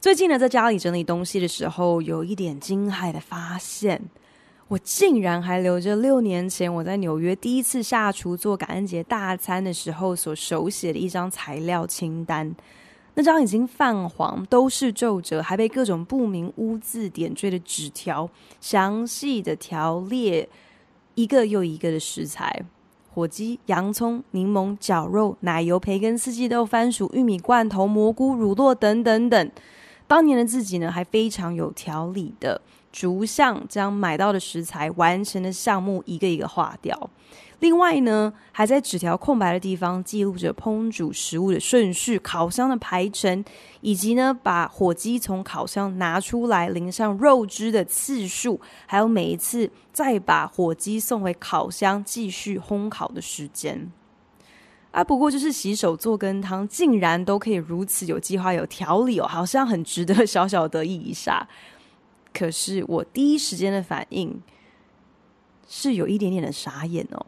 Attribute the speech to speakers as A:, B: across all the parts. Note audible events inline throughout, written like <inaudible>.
A: 最近呢，在家里整理东西的时候，有一点惊骇的发现，我竟然还留着六年前我在纽约第一次下厨做感恩节大餐的时候所手写的一张材料清单。那张已经泛黄、都是皱褶，还被各种不明污渍点缀的纸条，详细的条列一个又一个的食材：火鸡、洋葱、柠檬、绞肉、奶油、培根、四季豆、番薯、玉米罐头、蘑菇、乳酪等等等。当年的自己呢，还非常有条理的逐项将买到的食材完成的项目一个一个划掉。另外呢，还在纸条空白的地方记录着烹煮食物的顺序、烤箱的排程，以及呢把火鸡从烤箱拿出来淋上肉汁的次数，还有每一次再把火鸡送回烤箱继续烘烤的时间。啊，不过就是洗手做羹汤，竟然都可以如此有计划、有条理哦，好像很值得小小得意一下。<laughs> 可是我第一时间的反应是有一点点的傻眼哦，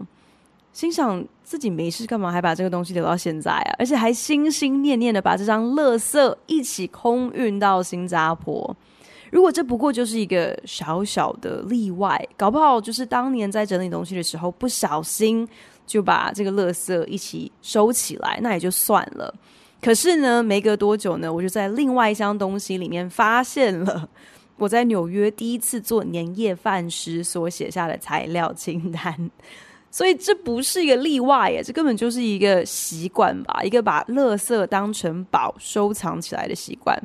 A: 心想自己没事干嘛还把这个东西留到现在啊？而且还心心念念的把这张垃圾一起空运到新加坡。如果这不过就是一个小小的例外，搞不好就是当年在整理东西的时候不小心。就把这个垃圾一起收起来，那也就算了。可是呢，没隔多久呢，我就在另外一箱东西里面发现了 <laughs> 我在纽约第一次做年夜饭时所写下的材料清单。所以这不是一个例外耶，这根本就是一个习惯吧，一个把垃圾当成宝收藏起来的习惯。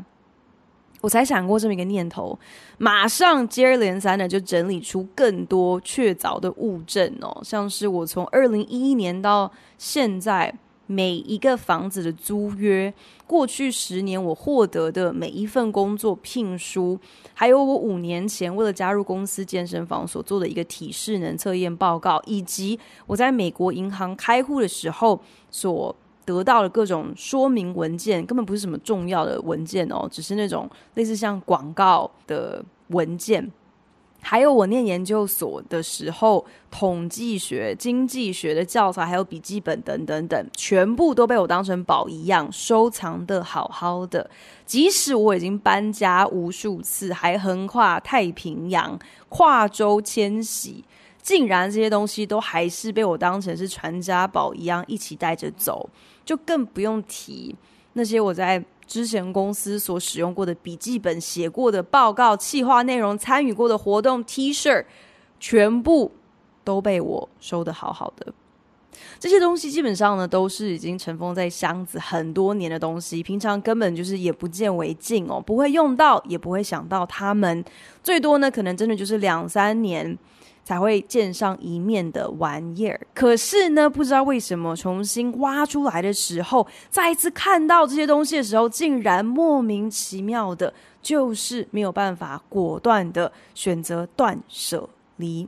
A: 我才想过这么一个念头，马上接二连三的就整理出更多确凿的物证哦，像是我从二零一一年到现在每一个房子的租约，过去十年我获得的每一份工作聘书，还有我五年前为了加入公司健身房所做的一个体适能测验报告，以及我在美国银行开户的时候所。得到了各种说明文件，根本不是什么重要的文件哦，只是那种类似像广告的文件。还有我念研究所的时候，统计学、经济学的教材，还有笔记本等等等，全部都被我当成宝一样收藏得好好的。即使我已经搬家无数次，还横跨太平洋、跨洲迁徙，竟然这些东西都还是被我当成是传家宝一样一起带着走。就更不用提那些我在之前公司所使用过的笔记本、写过的报告、企划内容、参与过的活动、T 恤，全部都被我收得好好的。这些东西基本上呢，都是已经尘封在箱子很多年的东西，平常根本就是也不见为净哦，不会用到，也不会想到他们，最多呢，可能真的就是两三年。才会见上一面的玩意儿，可是呢，不知道为什么重新挖出来的时候，再一次看到这些东西的时候，竟然莫名其妙的，就是没有办法果断的选择断舍离。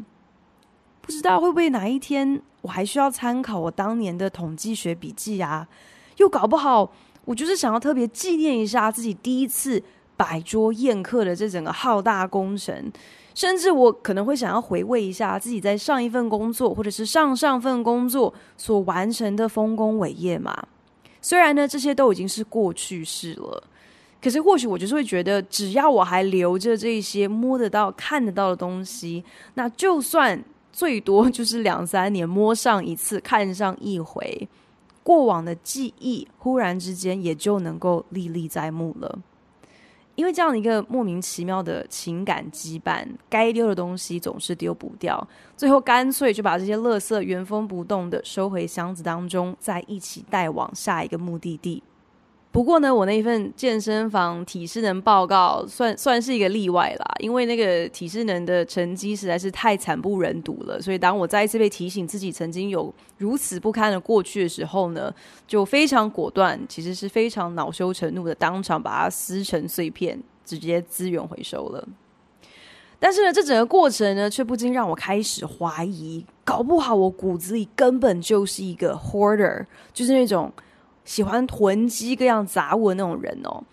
A: 不知道会不会哪一天，我还需要参考我当年的统计学笔记啊？又搞不好，我就是想要特别纪念一下自己第一次摆桌宴客的这整个浩大工程。甚至我可能会想要回味一下自己在上一份工作或者是上上份工作所完成的丰功伟业嘛。虽然呢，这些都已经是过去式了，可是或许我就是会觉得，只要我还留着这些摸得到、看得到的东西，那就算最多就是两三年摸上一次、看上一回，过往的记忆忽然之间也就能够历历在目了。因为这样的一个莫名其妙的情感羁绊，该丢的东西总是丢不掉，最后干脆就把这些垃圾原封不动的收回箱子当中，再一起带往下一个目的地。不过呢，我那一份健身房体适能报告算算是一个例外啦，因为那个体适能的成绩实在是太惨不忍睹了。所以当我再一次被提醒自己曾经有如此不堪的过去的时候呢，就非常果断，其实是非常恼羞成怒的，当场把它撕成碎片，直接资源回收了。但是呢，这整个过程呢，却不禁让我开始怀疑，搞不好我骨子里根本就是一个 hoarder，就是那种喜欢囤积各样杂物的那种人哦。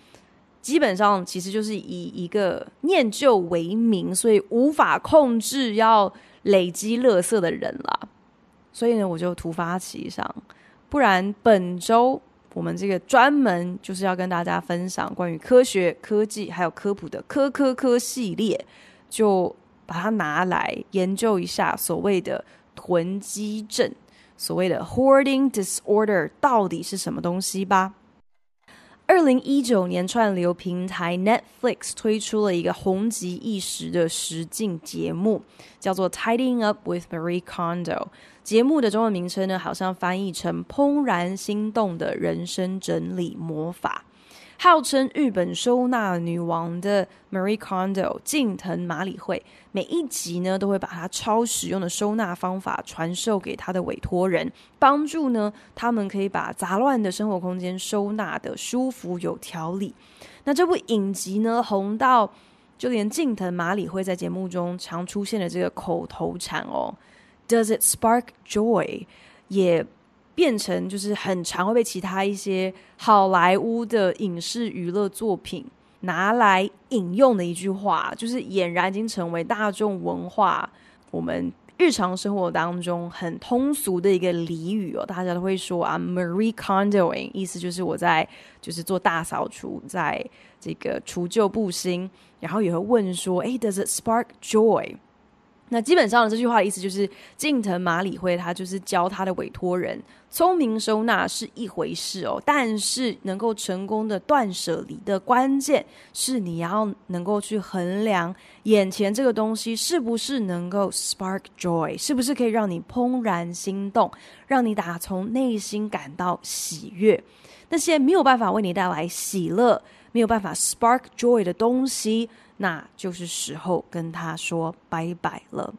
A: 基本上其实就是以一个念旧为名，所以无法控制要累积垃圾的人啦。所以呢，我就突发奇想，不然本周我们这个专门就是要跟大家分享关于科学、科技还有科普的科科科系列，就把它拿来研究一下所谓的囤积症，所谓的 hoarding disorder 到底是什么东西吧。二零一九年，串流平台 Netflix 推出了一个红极一时的实境节目，叫做《Tidying Up with Marie Kondo》。节目的中文名称呢，好像翻译成“怦然心动的人生整理魔法”。号称日本收纳女王的 Marie Kondo 近藤麻里惠，每一集呢都会把她超实用的收纳方法传授给她的委托人，帮助呢他们可以把杂乱的生活空间收纳的舒服有条理。那这部影集呢红到就连近藤麻里惠在节目中常出现的这个口头禅哦，Does it spark joy？也。变成就是很常会被其他一些好莱坞的影视娱乐作品拿来引用的一句话，就是俨然已经成为大众文化，我们日常生活当中很通俗的一个俚语哦。大家都会说啊，Marie Kondoing，意思就是我在就是做大扫除，在这个除旧布新，然后也会问说，哎，Does it spark joy？那基本上的这句话的意思就是，近藤麻里惠他就是教他的委托人，聪明收纳是一回事哦，但是能够成功的断舍离的关键是你要能够去衡量眼前这个东西是不是能够 spark joy，是不是可以让你怦然心动，让你打从内心感到喜悦。那些没有办法为你带来喜乐，没有办法 spark joy 的东西。那就是时候跟他说拜拜了。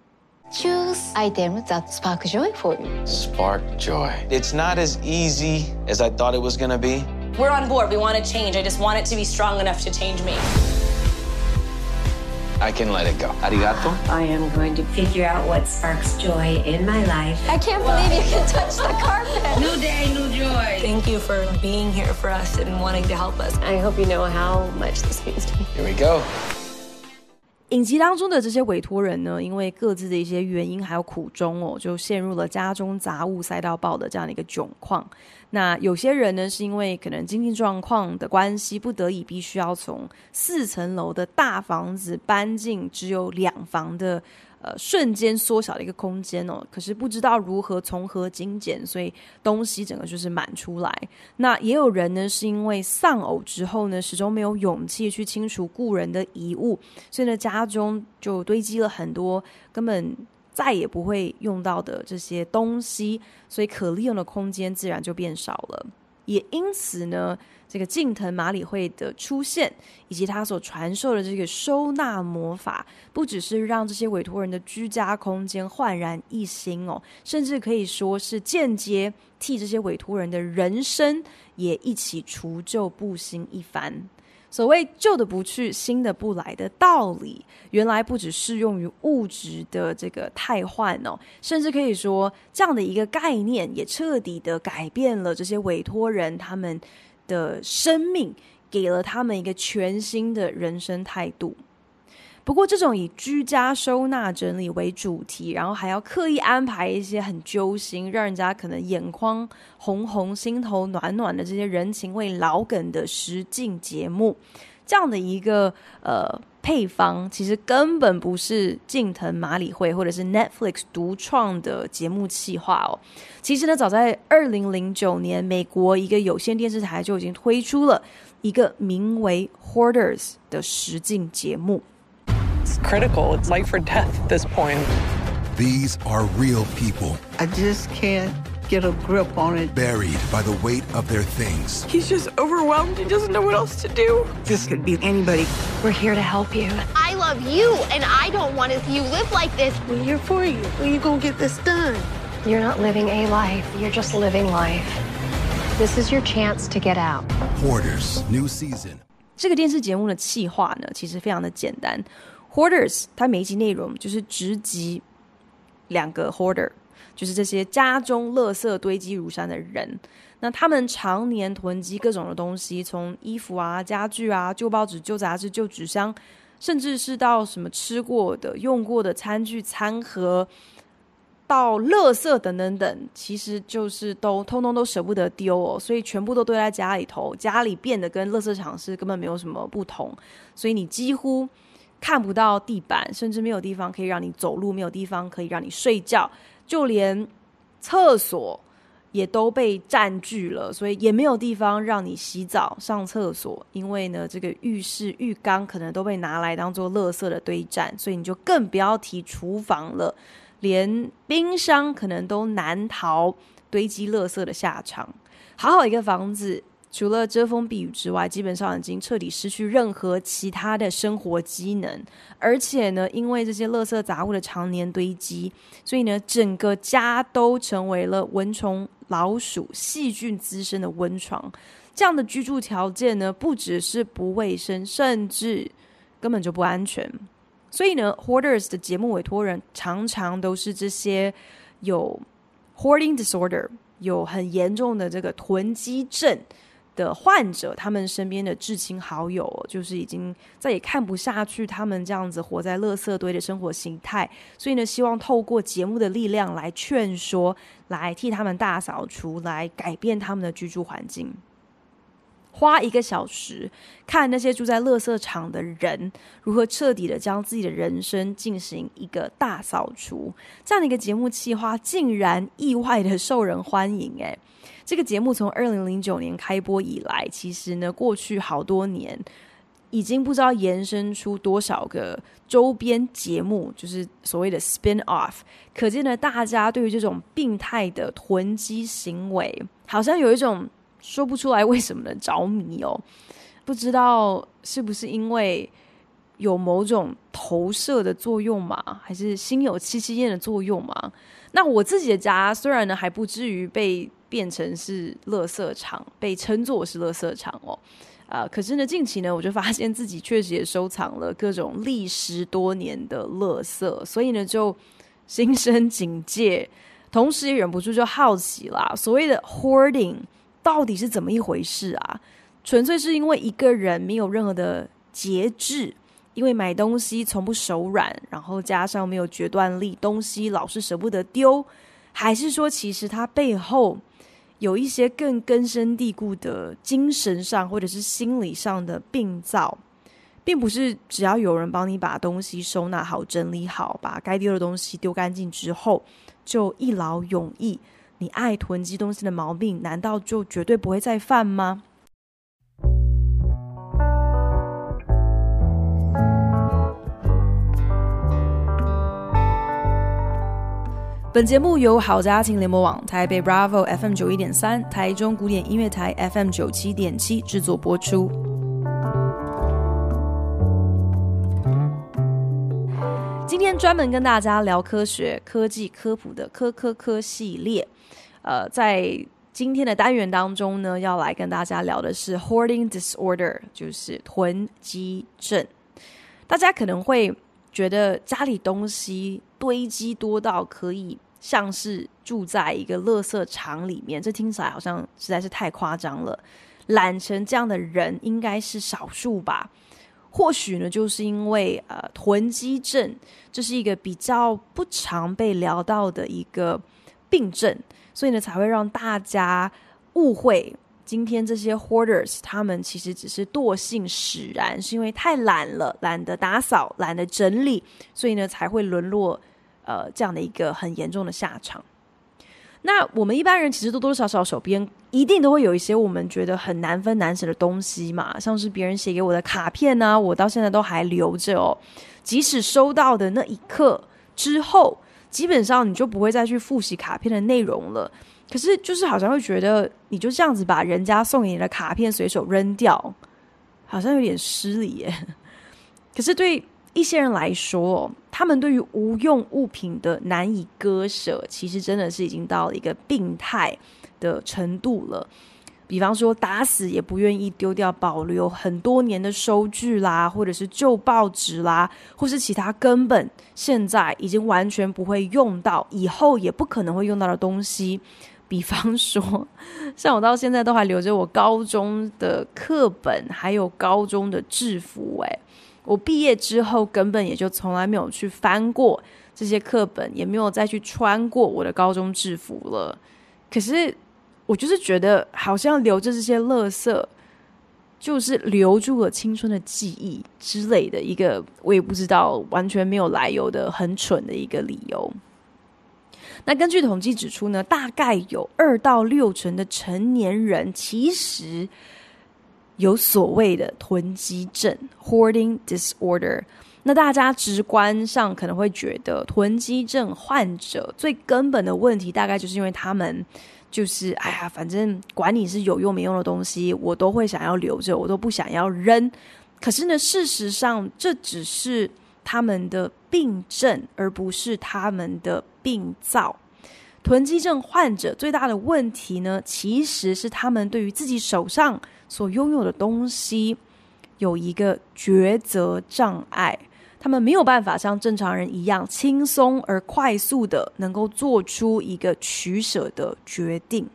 B: Choose item that spark joy for you.
C: Spark joy. It's not as easy as I thought it was gonna be.
D: We're on board. We want to change. I just want it to be strong enough to change me.
C: I can let it go. Arigato.
E: I am going to figure out what sparks joy in my life.
B: I can't believe you can touch the carpet.
E: New day, new joy.
D: Thank you for being here for us and wanting to help us.
B: I hope you know how much this means to me.
C: Here we go.
A: 影集当中的这些委托人呢，因为各自的一些原因还有苦衷哦，就陷入了家中杂物塞到爆的这样的一个窘况。那有些人呢，是因为可能经济状况的关系，不得已必须要从四层楼的大房子搬进只有两房的。呃，瞬间缩小的一个空间哦，可是不知道如何从何精简，所以东西整个就是满出来。那也有人呢，是因为丧偶之后呢，始终没有勇气去清除故人的遗物，所以呢，家中就堆积了很多根本再也不会用到的这些东西，所以可利用的空间自然就变少了。也因此呢，这个近藤麻里惠的出现，以及他所传授的这个收纳魔法，不只是让这些委托人的居家空间焕然一新哦，甚至可以说是间接替这些委托人的人生也一起除旧布新一番。所谓旧的不去，新的不来的道理，原来不只适用于物质的这个汰换哦，甚至可以说这样的一个概念，也彻底的改变了这些委托人他们的生命，给了他们一个全新的人生态度。不过，这种以居家收纳整理为主题，然后还要刻意安排一些很揪心、让人家可能眼眶红红、心头暖暖的这些人情味老梗的实境节目，这样的一个呃配方，其实根本不是近藤麻里惠或者是 Netflix 独创的节目企划哦。其实呢，早在二零零九年，美国一个有线电视台就已经推出了一个名为 Hoarders 的实境节目。
F: It's critical. It's life or death at this point.
G: These are real people.
H: I just can't get a grip on it.
G: Buried by the weight of their things.
F: He's just overwhelmed. He doesn't know what else to do.
H: This could be anybody.
D: We're here to help you.
B: I love you, and I don't want to see you live like this.
H: We're here for you. When you gonna get this done?
I: You're not living a life. You're just living life. This is your chance to get out.
G: Hoarders, new season.
A: 这个电视节目的企划呢，其实非常的简单。Hoarders，它每一集内容就是直击两个 Hoarder， 就是这些家中垃圾堆积如山的人。那他们常年囤积各种的东西，从衣服啊、家具啊、旧报纸、旧杂志、旧纸箱，甚至是到什么吃过的、用过的餐具、餐盒。到垃圾等等等，其实就是都通通都舍不得丢哦，所以全部都堆在家里头，家里变得跟垃圾场是根本没有什么不同，所以你几乎看不到地板，甚至没有地方可以让你走路，没有地方可以让你睡觉，就连厕所也都被占据了，所以也没有地方让你洗澡、上厕所，因为呢，这个浴室浴缸可能都被拿来当做垃圾的堆栈，所以你就更不要提厨房了。连冰箱可能都难逃堆积垃圾的下场。好好一个房子，除了遮风避雨之外，基本上已经彻底失去任何其他的生活机能。而且呢，因为这些垃圾杂物的常年堆积，所以呢，整个家都成为了蚊虫、老鼠、细菌滋生的温床。这样的居住条件呢，不只是不卫生，甚至根本就不安全。所以呢，Hoarders 的节目委托人常常都是这些有 hoarding disorder、有很严重的这个囤积症的患者，他们身边的至亲好友，就是已经再也看不下去他们这样子活在垃圾堆的生活形态，所以呢，希望透过节目的力量来劝说，来替他们大扫除，来改变他们的居住环境。花一个小时看那些住在垃圾场的人如何彻底的将自己的人生进行一个大扫除，这样的一个节目企划竟然意外的受人欢迎。诶，这个节目从二零零九年开播以来，其实呢，过去好多年已经不知道延伸出多少个周边节目，就是所谓的 spin off。可见呢，大家对于这种病态的囤积行为，好像有一种。说不出来为什么的着迷哦，不知道是不是因为有某种投射的作用嘛，还是心有戚戚焉的作用嘛？那我自己的家虽然呢还不至于被变成是垃圾场，被称作是垃圾场哦，啊、可是呢近期呢我就发现自己确实也收藏了各种历时多年的垃圾，所以呢就心生警戒，同时也忍不住就好奇啦，所谓的 hoarding。到底是怎么一回事啊？纯粹是因为一个人没有任何的节制，因为买东西从不手软，然后加上没有决断力，东西老是舍不得丢，还是说其实他背后有一些更根深蒂固的精神上或者是心理上的病灶，并不是只要有人帮你把东西收纳好、整理好，把该丢的东西丢干净之后，就一劳永逸。你爱囤积东西的毛病，难道就绝对不会再犯吗？本节目由好家庭联播网、台北 Bravo FM 九一点三、台中古典音乐台 FM 九七点七制作播出。今天专门跟大家聊科学、科技、科普的科科科系列。呃，在今天的单元当中呢，要来跟大家聊的是 hoarding disorder，就是囤积症。大家可能会觉得家里东西堆积多到可以像是住在一个垃圾场里面，这听起来好像实在是太夸张了。懒成这样的人应该是少数吧？或许呢，就是因为呃囤积症，这是一个比较不常被聊到的一个病症。所以呢，才会让大家误会，今天这些 hoarders 他们其实只是惰性使然，是因为太懒了，懒得打扫，懒得整理，所以呢才会沦落呃这样的一个很严重的下场。那我们一般人其实多多少少手边一定都会有一些我们觉得很难分难舍的东西嘛，像是别人写给我的卡片呢、啊，我到现在都还留着哦，即使收到的那一刻之后。基本上你就不会再去复习卡片的内容了，可是就是好像会觉得你就这样子把人家送给你的卡片随手扔掉，好像有点失礼耶。<laughs> 可是对一些人来说，他们对于无用物品的难以割舍，其实真的是已经到了一个病态的程度了。比方说打死也不愿意丢掉保留很多年的收据啦，或者是旧报纸啦，或是其他根本现在已经完全不会用到，以后也不可能会用到的东西。比方说，<laughs> 像我到现在都还留着我高中的课本，还有高中的制服。诶，我毕业之后根本也就从来没有去翻过这些课本，也没有再去穿过我的高中制服了。可是我就是觉得，好像留着这些垃圾，就是留住了青春的记忆之类的一个，我也不知道，完全没有来由的很蠢的一个理由。那根据统计指出呢，大概有二到六成的成年人其实有所谓的囤积症 （hoarding disorder）。那大家直观上可能会觉得，囤积症患者最根本的问题，大概就是因为他们就是哎呀，反正管你是有用没用的东西，我都会想要留着，我都不想要扔。可是呢，事实上这只是他们的病症，而不是他们的病灶。囤积症患者最大的问题呢，其实是他们对于自己手上所拥有的东西有一个抉择障碍，他们没有办法像正常人一样轻松而快速的能够做出一个取舍的决定。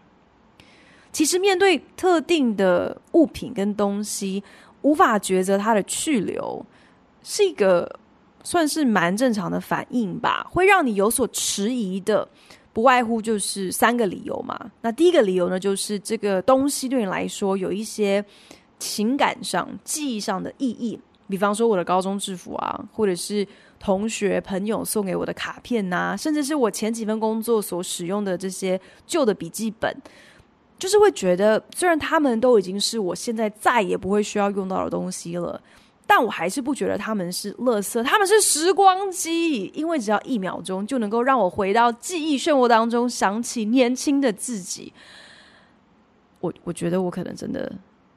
A: 其实面对特定的物品跟东西，无法抉择它的去留，是一个算是蛮正常的反应吧，会让你有所迟疑的。不外乎就是三个理由嘛。那第一个理由呢，就是这个东西对你来说有一些情感上、记忆上的意义。比方说我的高中制服啊，或者是同学朋友送给我的卡片呐、甚至是我前几份工作所使用的这些旧的笔记本，就是会觉得，虽然他们都已经是我现在再也不会需要用到的东西了。但我还是不觉得他们是垃圾，他们是时光机，因为只要一秒钟就能够让我回到记忆漩涡当中，想起年轻的自己。我我觉得我可能真的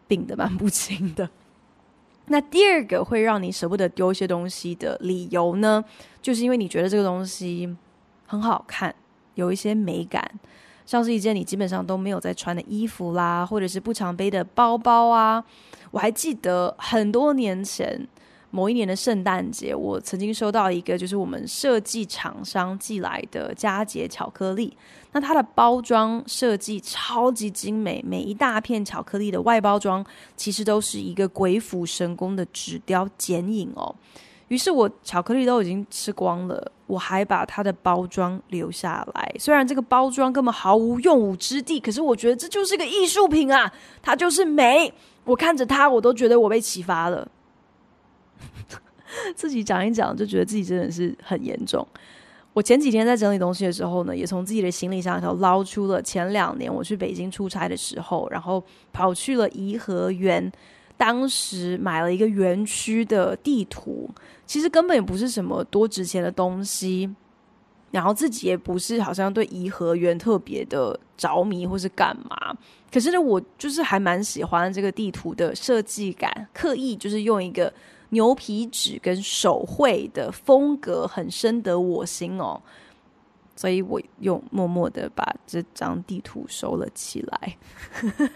A: 病得蛮不轻的。<laughs> 那第二个会让你舍不得丢一些东西的理由呢，就是因为你觉得这个东西很好看，有一些美感，像是一件你基本上都没有在穿的衣服啦，或者是不常背的包包啊。我还记得很多年前某一年的圣诞节，我曾经收到一个就是我们设计厂商寄来的佳节巧克力。那它的包装设计超级精美，每一大片巧克力的外包装其实都是一个鬼斧神工的纸雕剪影哦。于是我巧克力都已经吃光了，我还把它的包装留下来。虽然这个包装根本毫无用武之地，可是我觉得这就是个艺术品啊，它就是美。我看着它，我都觉得我被启发了。<laughs> 自己讲一讲，就觉得自己真的是很严重。我前几天在整理东西的时候呢，也从自己的行李箱里头捞出了前两年我去北京出差的时候，然后跑去了颐和园，当时买了一个园区的地图。其实根本也不是什么多值钱的东西，然后自己也不是好像对颐和园特别的着迷或是干嘛。可是呢，我就是还蛮喜欢这个地图的设计感，刻意就是用一个牛皮纸跟手绘的风格，很深得我心哦。所以我又默默的把这张地图收了起来。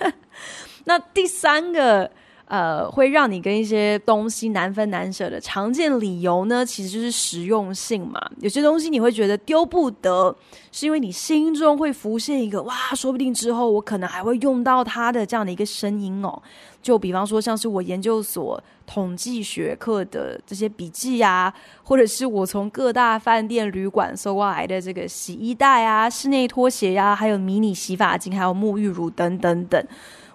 A: <laughs> 那第三个。呃，会让你跟一些东西难分难舍的常见理由呢，其实就是实用性嘛。有些东西你会觉得丢不得，是因为你心中会浮现一个哇，说不定之后我可能还会用到它的这样的一个声音哦。就比方说，像是我研究所统计学课的这些笔记啊，或者是我从各大饭店旅馆搜过来的这个洗衣袋啊、室内拖鞋呀、啊，还有迷你洗发精，还有沐浴乳等等等。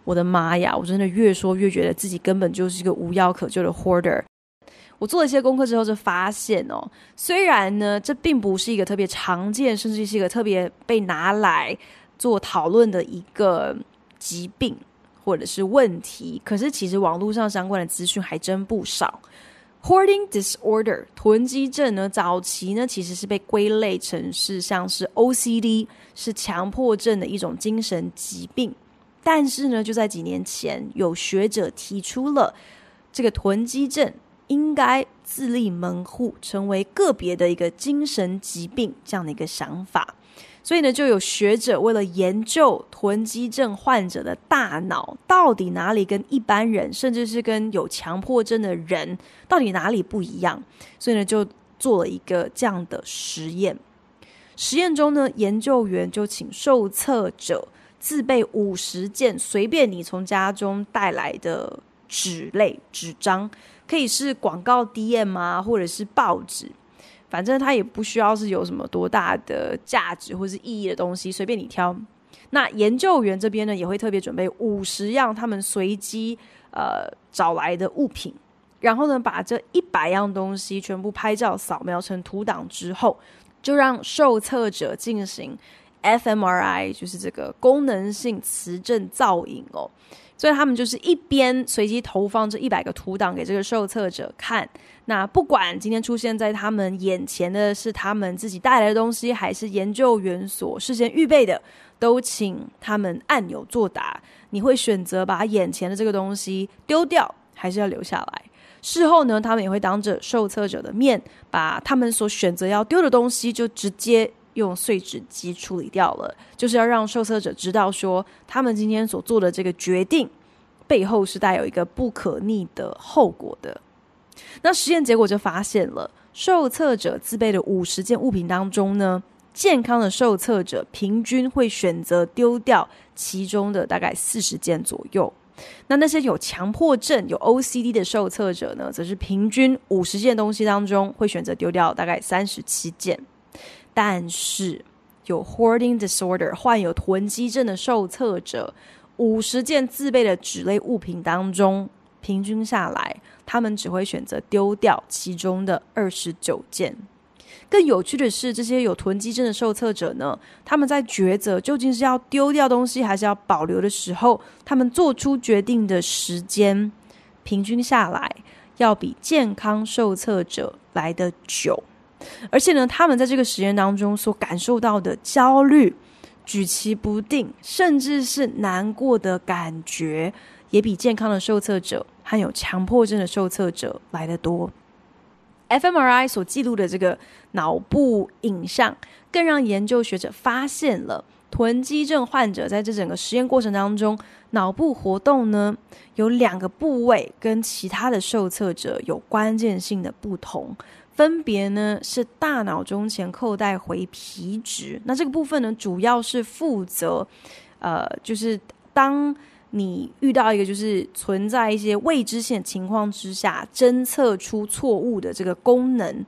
A: 我的妈呀！我真的越说越觉得自己根本就是一个无药可救的 hoarder。我做了一些功课之后，就发现哦，虽然呢，这并不是一个特别常见，甚至是一个特别被拿来做讨论的一个疾病或者是问题，可是其实网络上相关的资讯还真不少。Hoarding disorder 囤积症呢，早期呢其实是被归类成是像是 OCD，是强迫症的一种精神疾病。但是呢，就在几年前，有学者提出了这个囤积症应该自立门户，成为个别的一个精神疾病这样的一个想法。所以呢，就有学者为了研究囤积症患者的大脑到底哪里跟一般人，甚至是跟有强迫症的人到底哪里不一样，所以呢，就做了一个这样的实验。实验中呢，研究员就请受测者自备五十件随便你从家中带来的纸类纸张，可以是广告 DM 啊，或者是报纸。反正它也不需要是有什么多大的价值或是意义的东西，随便你挑。那研究员这边呢，也会特别准备五十样他们随机呃找来的物品，然后呢，把这一百样东西全部拍照扫描成图档之后，就让受测者进行 fMRI，就是这个功能性磁振造影哦。所以他们就是一边随机投放这一百个图档给这个受测者看，那不管今天出现在他们眼前的是他们自己带来的东西，还是研究员所事先预备的，都请他们按钮作答。你会选择把眼前的这个东西丢掉，还是要留下来？事后呢，他们也会当着受测者的面，把他们所选择要丢的东西就直接。用碎纸机处理掉了，就是要让受测者知道说，他们今天所做的这个决定背后是带有一个不可逆的后果的。那实验结果就发现了，受测者自备的五十件物品当中呢，健康的受测者平均会选择丢掉其中的大概四十件左右。那那些有强迫症、有 OCD 的受测者呢，则是平均五十件东西当中会选择丢掉大概三十七件。但是有 hoarding disorder 患有囤积症的受测者，五十件自备的纸类物品当中，平均下来，他们只会选择丢掉其中的二十九件。更有趣的是，这些有囤积症的受测者呢，他们在抉择究竟是要丢掉东西还是要保留的时候，他们做出决定的时间，平均下来要比健康受测者来得久。而且呢，他们在这个实验当中所感受到的焦虑、举棋不定，甚至是难过的感觉，也比健康的受测者和有强迫症的受测者来得多。fMRI 所记录的这个脑部影像，更让研究学者发现了囤积症患者在这整个实验过程当中，脑部活动呢，有两个部位跟其他的受测者有关键性的不同。分别呢是大脑中前扣带回皮质，那这个部分呢主要是负责，呃，就是当你遇到一个就是存在一些未知性情况之下，侦测出错误的这个功能。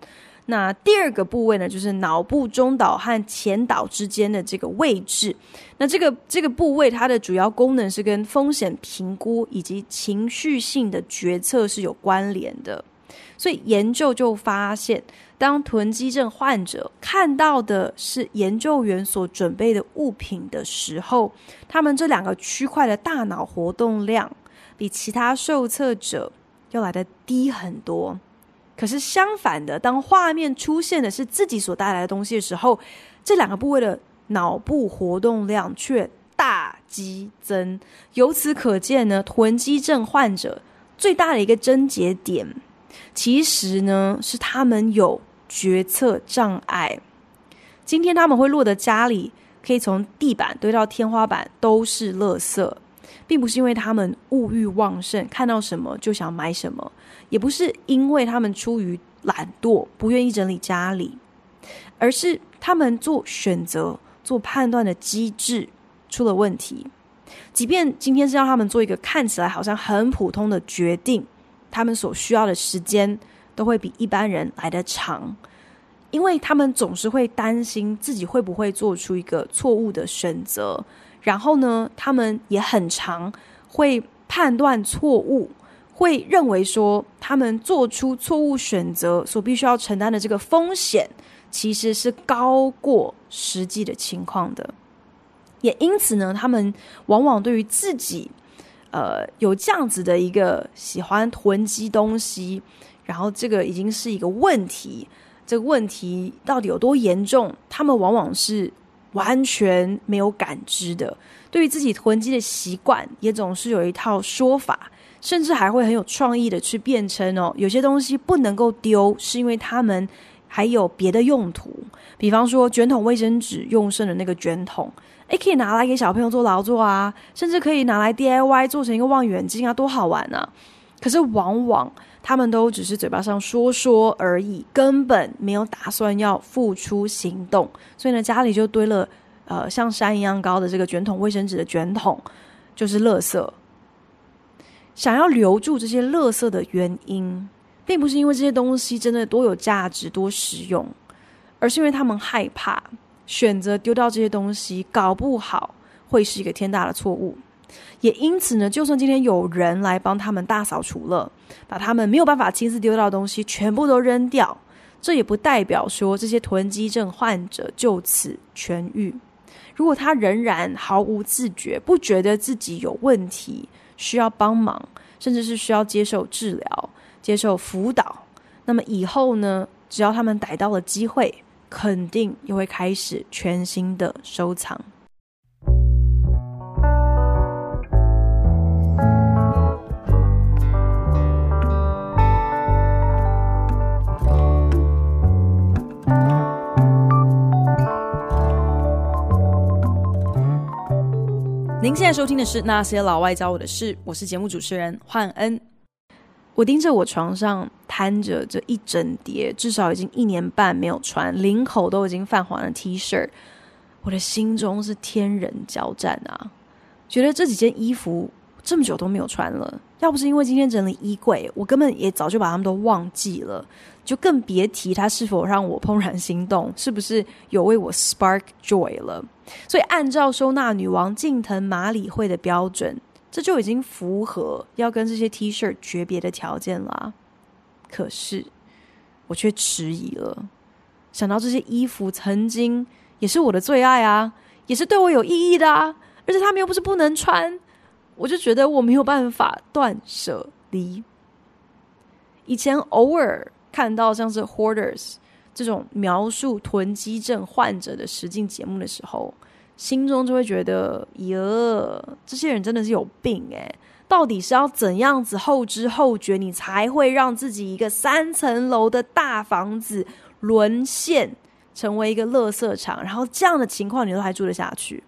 A: 那第二个部位呢，就是脑部中岛和前岛之间的这个位置。那这个这个部位它的主要功能是跟风险评估以及情绪性的决策是有关联的。所以研究就发现，当囤积症患者看到的是研究员所准备的物品的时候，他们这两个区块的大脑活动量比其他受测者要来的低很多。可是相反的，当画面出现的是自己所带来的东西的时候，这两个部位的脑部活动量却大激增。由此可见呢，囤积症患者最大的一个症结点。其实呢，是他们有决策障碍。今天他们会落得家里可以从地板堆到天花板都是垃圾，并不是因为他们物欲旺盛，看到什么就想买什么，也不是因为他们出于懒惰不愿意整理家里，而是他们做选择、做判断的机制出了问题。即便今天是让他们做一个看起来好像很普通的决定。他们所需要的时间都会比一般人来得长，因为他们总是会担心自己会不会做出一个错误的选择，然后呢，他们也很常会判断错误，会认为说他们做出错误选择所必须要承担的这个风险其实是高过实际的情况的，也因此呢，他们往往对于自己。呃，有这样子的一个喜欢囤积东西，然后这个已经是一个问题。这个问题到底有多严重？他们往往是完全没有感知的。对于自己囤积的习惯，也总是有一套说法，甚至还会很有创意的去辩称哦，有些东西不能够丢，是因为他们还有别的用途，比方说卷筒卫生纸用剩的那个卷筒，诶，可以拿来给小朋友做劳作啊，甚至可以拿来 DIY 做成一个望远镜啊，多好玩啊！可是往往他们都只是嘴巴上说说而已，根本没有打算要付出行动，所以呢，家里就堆了呃像山一样高的这个卷筒卫生纸的卷筒，就是垃圾。想要留住这些垃圾的原因，并不是因为这些东西真的多有价值、多实用，而是因为他们害怕选择丢掉这些东西，搞不好会是一个天大的错误。也因此呢，就算今天有人来帮他们大扫除了，把他们没有办法亲自丢掉的东西全部都扔掉，这也不代表说这些囤积症患者就此痊愈。如果他仍然毫无自觉，不觉得自己有问题，需要帮忙，甚至是需要接受治疗、接受辅导，那么以后呢，只要他们逮到了机会，肯定又会开始全新的收藏。您现在收听的是《那些老外教我的事》，我是节目主持人焕恩。我盯着我床上摊着这一整叠，至少已经一年半没有穿，领口都已经泛黄的 T 恤，我的心中是天人交战啊！觉得这几件衣服这么久都没有穿了，要不是因为今天整理衣柜，我根本也早就把他们都忘记了。就更别提它是否让我怦然心动，是不是有为我 spark joy 了？所以按照收纳女王近藤麻里惠的标准，这就已经符合要跟这些 T 恤诀别的条件啦。可是我却迟疑了，想到这些衣服曾经也是我的最爱啊，也是对我有意义的啊，而且他们又不是不能穿，我就觉得我没有办法断舍离。以前偶尔。看到像是 Hoarders 这种描述囤积症患者的实境节目的时候，心中就会觉得，哟，这些人真的是有病诶，到底是要怎样子后知后觉，你才会让自己一个三层楼的大房子沦陷成为一个垃圾场？然后这样的情况你都还住得下去？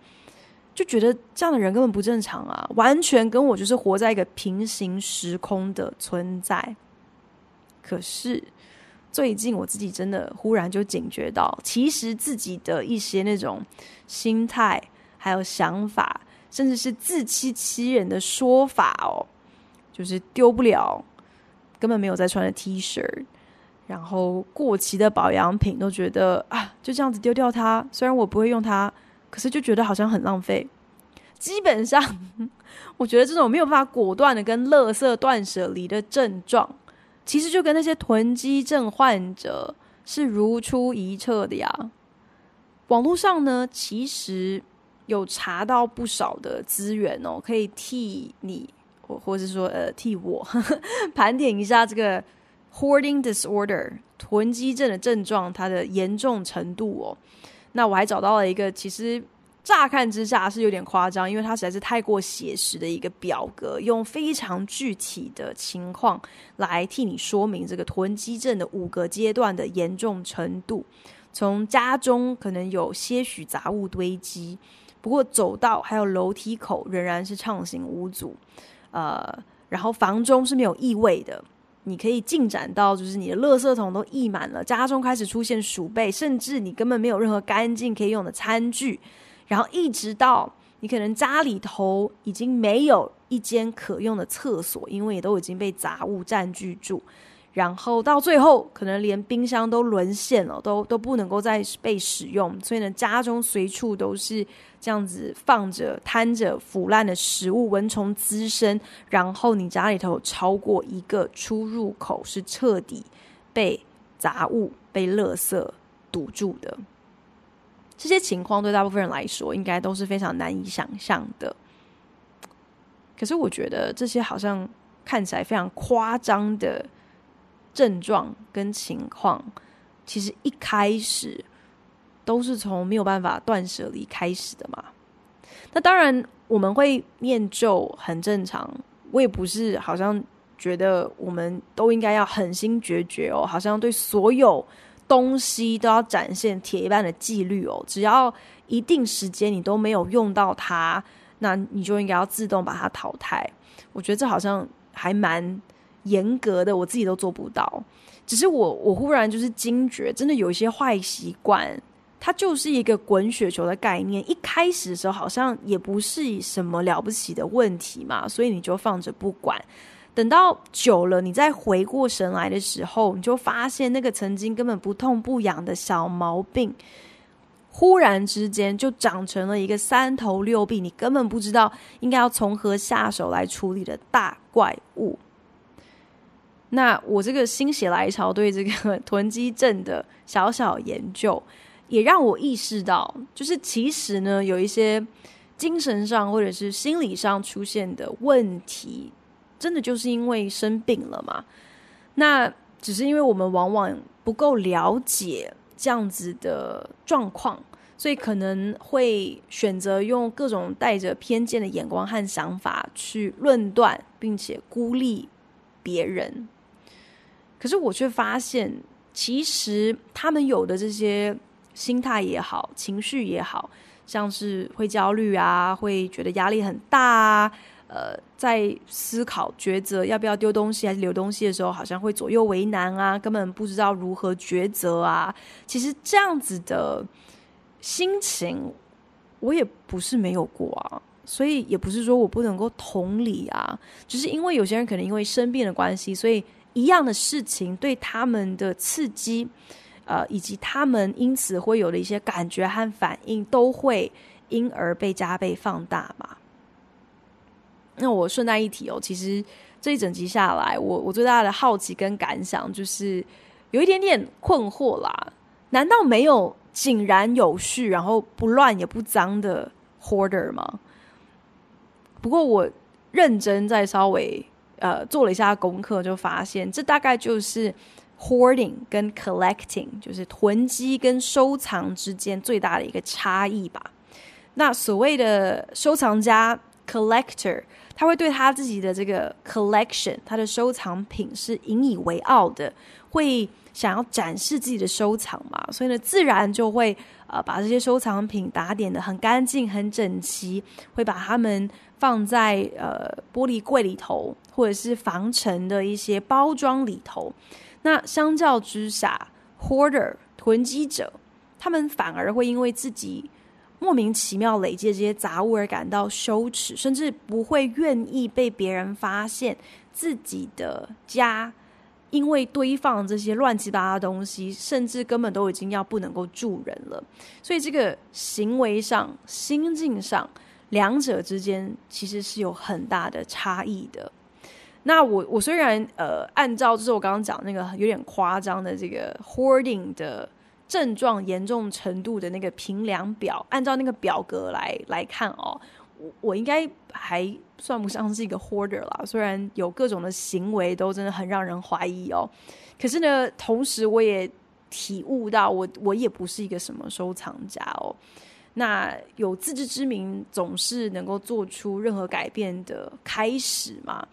A: 就觉得这样的人根本不正常啊，完全跟我就是活在一个平行时空的存在。可是。最近我自己真的忽然就警觉到，其实自己的一些那种心态，还有想法，甚至是自欺欺人的说法哦，就是丢不了，根本没有在穿的 T 恤，然后过期的保养品都觉得啊，就这样子丢掉它。虽然我不会用它，可是就觉得好像很浪费。基本上，<laughs> 我觉得这种没有办法果断的跟垃圾断舍离的症状。其实就跟那些囤积症患者是如出一辙的呀。网络上呢，其实有查到不少的资源哦，可以替你，或或者说呃替我呵 <laughs> 呵盘点一下这个 hoarding disorder 囤积症的症状，它的严重程度哦。那我还找到了一个，其实。乍看之下是有点夸张，因为它实在是太过写实的一个表格，用非常具体的情况来替你说明这个囤积症的五个阶段的严重程度。从家中可能有些许杂物堆积，不过走道还有楼梯口仍然是畅行无阻。呃，然后房中是没有异味的，你可以进展到就是你的垃圾桶都溢满了，家中开始出现鼠辈，甚至你根本没有任何干净可以用的餐具。然后一直到你可能家里头已经没有一间可用的厕所，因为也都已经被杂物占据住。然后到最后，可能连冰箱都沦陷了，都都不能够再被使用。所以呢，家中随处都是这样子放着、摊着腐烂的食物，蚊虫滋生。然后你家里头超过一个出入口是彻底被杂物、被垃圾堵住的。这些情况对大部分人来说，应该都是非常难以想象的。可是，我觉得这些好像看起来非常夸张的症状跟情况，其实一开始都是从没有办法断舍离开始的嘛。那当然，我们会念旧很正常。我也不是好像觉得我们都应该要狠心决绝哦，好像对所有。东西都要展现铁一般的纪律哦。只要一定时间你都没有用到它，那你就应该要自动把它淘汰。我觉得这好像还蛮严格的，我自己都做不到。只是我我忽然就是惊觉，真的有一些坏习惯。它就是一个滚雪球的概念，一开始的时候好像也不是什么了不起的问题嘛，所以你就放着不管。等到久了，你再回过神来的时候，你就发现那个曾经根本不痛不痒的小毛病，忽然之间就长成了一个三头六臂，你根本不知道应该要从何下手来处理的大怪物。那我这个心血来潮对这个 <laughs> 囤积症的小小研究。也让我意识到，就是其实呢，有一些精神上或者是心理上出现的问题，真的就是因为生病了嘛。那只是因为我们往往不够了解这样子的状况，所以可能会选择用各种带着偏见的眼光和想法去论断，并且孤立别人。可是我却发现，其实他们有的这些。心态也好，情绪也好，像是会焦虑啊，会觉得压力很大啊，呃，在思考抉择要不要丢东西还是留东西的时候，好像会左右为难啊，根本不知道如何抉择啊。其实这样子的心情，我也不是没有过啊，所以也不是说我不能够同理啊，只是因为有些人可能因为生病的关系，所以一样的事情对他们的刺激。呃，以及他们因此会有的一些感觉和反应，都会因而被加倍放大嘛。那我顺带一提哦，其实这一整集下来，我我最大的好奇跟感想就是有一点点困惑啦。难道没有井然有序，然后不乱也不脏的 hoarder 吗？不过我认真再稍微呃做了一下功课，就发现这大概就是。Hoarding 跟 collecting 就是囤积跟收藏之间最大的一个差异吧。那所谓的收藏家 collector，他会对他自己的这个 collection，他的收藏品是引以为傲的，会想要展示自己的收藏嘛，所以呢，自然就会呃把这些收藏品打点得很干净、很整齐，会把他们放在呃玻璃柜里头，或者是防尘的一些包装里头。那相较之下，hoarder 囤积者，他们反而会因为自己莫名其妙累积这些杂物而感到羞耻，甚至不会愿意被别人发现自己的家因为堆放这些乱七八糟的东西，甚至根本都已经要不能够住人了。所以这个行为上、心境上，两者之间其实是有很大的差异的。那我我虽然呃按照就是我刚刚讲那个有点夸张的这个 hoarding 的症状严重程度的那个评量表，按照那个表格来来看哦，我我应该还算不上是一个 hoarder 啦。虽然有各种的行为都真的很让人怀疑哦，可是呢，同时我也体悟到我我也不是一个什么收藏家哦。那有自知之明，总是能够做出任何改变的开始嘛。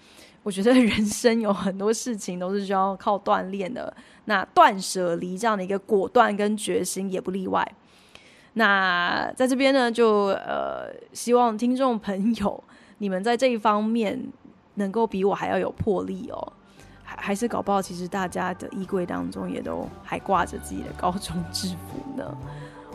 A: 我觉得人生有很多事情都是需要靠锻炼的，那断舍离这样的一个果断跟决心也不例外。那在这边呢，就呃希望听众朋友你们在这一方面能够比我还要有魄力哦，还还是搞不好其实大家的衣柜当中也都还挂着自己的高中制服呢。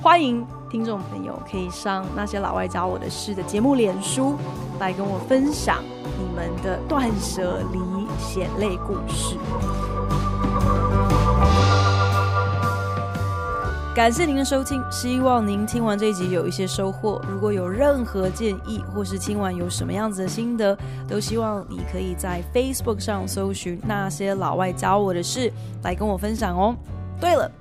A: 欢迎听众朋友可以上那些老外教我的事的节目脸书来跟我分享你们的断舍离血泪故事。感谢您的收听，希望您听完这一集有一些收获。如果有任何建议，或是听完有什么样子的心得，都希望你可以在 Facebook 上搜寻那些老外教我的事来跟我分享哦。对了。